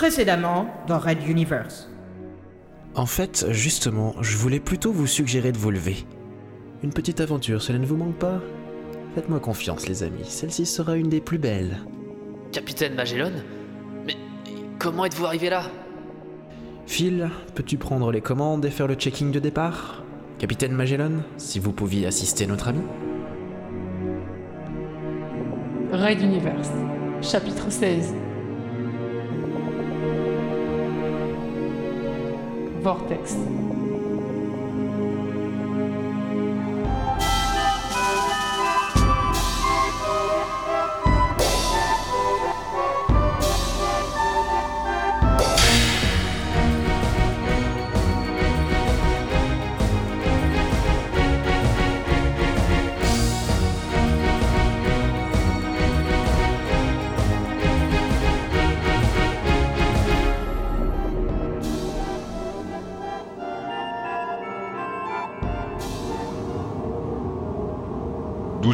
Précédemment dans Red Universe. En fait, justement, je voulais plutôt vous suggérer de vous lever. Une petite aventure, cela ne vous manque pas? Faites-moi confiance, les amis, celle-ci sera une des plus belles. Capitaine Magellan Mais comment êtes-vous arrivé là? Phil, peux-tu prendre les commandes et faire le checking de départ? Capitaine Magellan, si vous pouviez assister notre ami Raid Universe, chapitre 16. Vortex.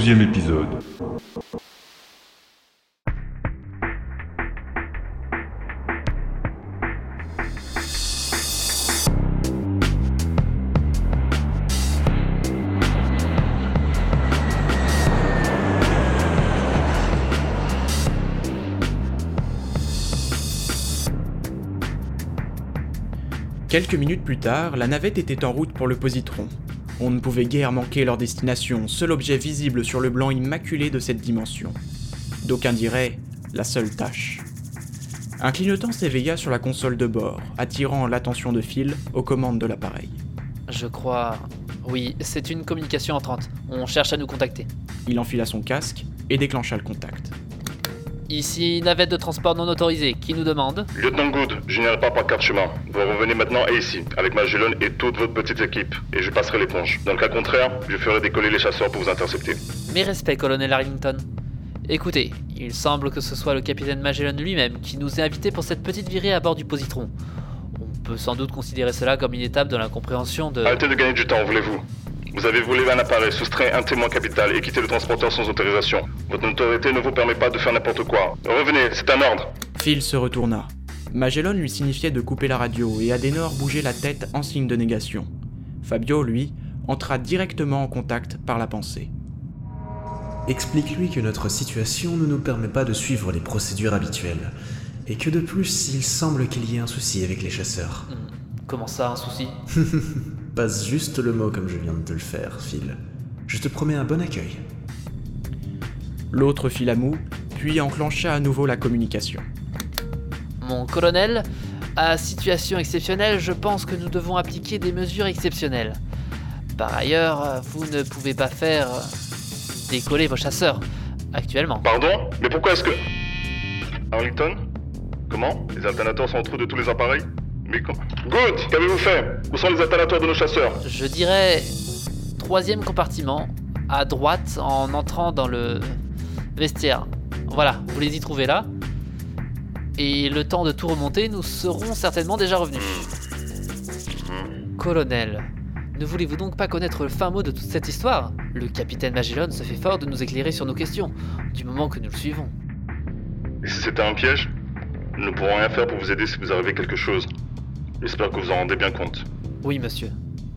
Épisode. Quelques minutes plus tard, la navette était en route pour le positron. On ne pouvait guère manquer leur destination, seul objet visible sur le blanc immaculé de cette dimension. D'aucuns diraient la seule tâche. Un clignotant s'éveilla sur la console de bord, attirant l'attention de Phil aux commandes de l'appareil. Je crois. Oui, c'est une communication entrante. On cherche à nous contacter. Il enfila son casque et déclencha le contact. Ici, navette de transport non autorisée. Qui nous demande Lieutenant Good, je n'irai pas par quatre chemins. Vous revenez maintenant à ici, avec Magellan et toute votre petite équipe, et je passerai l'éponge. Dans le cas contraire, je ferai décoller les chasseurs pour vous intercepter. Mes respects, colonel Arlington. Écoutez, il semble que ce soit le capitaine Magellan lui-même qui nous ait invités pour cette petite virée à bord du positron. On peut sans doute considérer cela comme une étape de l'incompréhension de... Arrêtez de gagner du temps, voulez-vous? Vous avez volé un appareil, soustrait un témoin capital et quitté le transporteur sans autorisation. Votre notoriété ne vous permet pas de faire n'importe quoi. Revenez, c'est un ordre. Phil se retourna. Magellan lui signifiait de couper la radio et Adenor bougeait la tête en signe de négation. Fabio, lui, entra directement en contact par la pensée. Explique-lui que notre situation ne nous permet pas de suivre les procédures habituelles, et que de plus, il semble qu'il y ait un souci avec les chasseurs. Hmm, Comment ça, un souci? Passe juste le mot comme je viens de te le faire, Phil. Je te promets un bon accueil. L'autre fit la moue, puis enclencha à nouveau la communication. Mon colonel, à situation exceptionnelle, je pense que nous devons appliquer des mesures exceptionnelles. Par ailleurs, vous ne pouvez pas faire décoller vos chasseurs actuellement. Pardon? Mais pourquoi est-ce que... Arlington? Comment? Les alternateurs sont en trou de tous les appareils? Mais comment... Good Qu'avez-vous fait? Où sont les alternateurs de nos chasseurs? Je dirais troisième compartiment, à droite en entrant dans le vestiaire. Voilà, vous les y trouvez là. Et le temps de tout remonter, nous serons certainement déjà revenus. Colonel, ne voulez-vous donc pas connaître le fin mot de toute cette histoire? Le capitaine Magellan se fait fort de nous éclairer sur nos questions, du moment que nous le suivons. Et si c'était un piège? Nous ne pourrons rien faire pour vous aider si vous arrivez quelque chose. J'espère que vous en rendez bien compte. Oui, monsieur.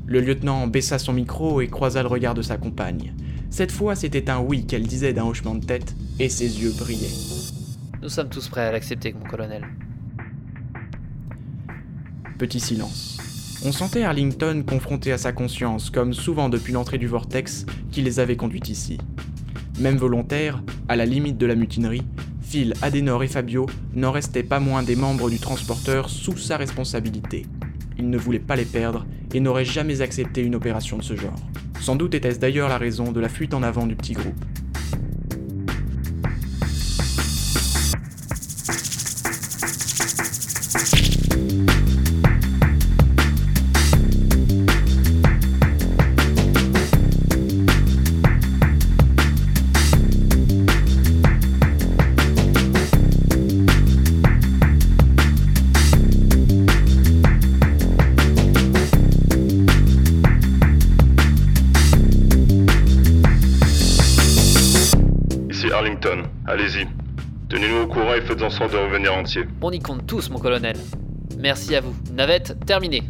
Le lieutenant baissa son micro et croisa le regard de sa compagne. Cette fois, c'était un oui qu'elle disait d'un hochement de tête, et ses yeux brillaient. Nous sommes tous prêts à l'accepter, mon colonel. Petit silence. On sentait Arlington confronté à sa conscience, comme souvent depuis l'entrée du vortex qui les avait conduits ici. Même volontaire, à la limite de la mutinerie, Phil, Adenor et Fabio n'en restaient pas moins des membres du transporteur sous sa responsabilité. Il ne voulait pas les perdre et n'aurait jamais accepté une opération de ce genre. Sans doute était-ce d'ailleurs la raison de la fuite en avant du petit groupe. Allez-y. Tenez-nous au courant et faites en sorte de revenir entier. On y compte tous, mon colonel. Merci à vous. Navette terminée.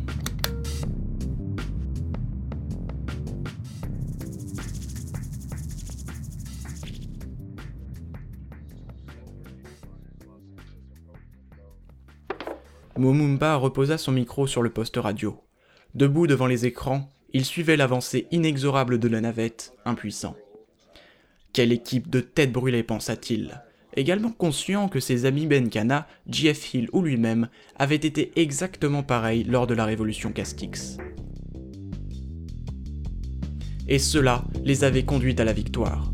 Momumba reposa son micro sur le poste radio. Debout devant les écrans, il suivait l'avancée inexorable de la navette, impuissant. Quelle équipe de têtes brûlées pensa-t-il, également conscient que ses amis Benkana, JF Hill ou lui-même avaient été exactement pareils lors de la révolution Castix. Et cela les avait conduits à la victoire.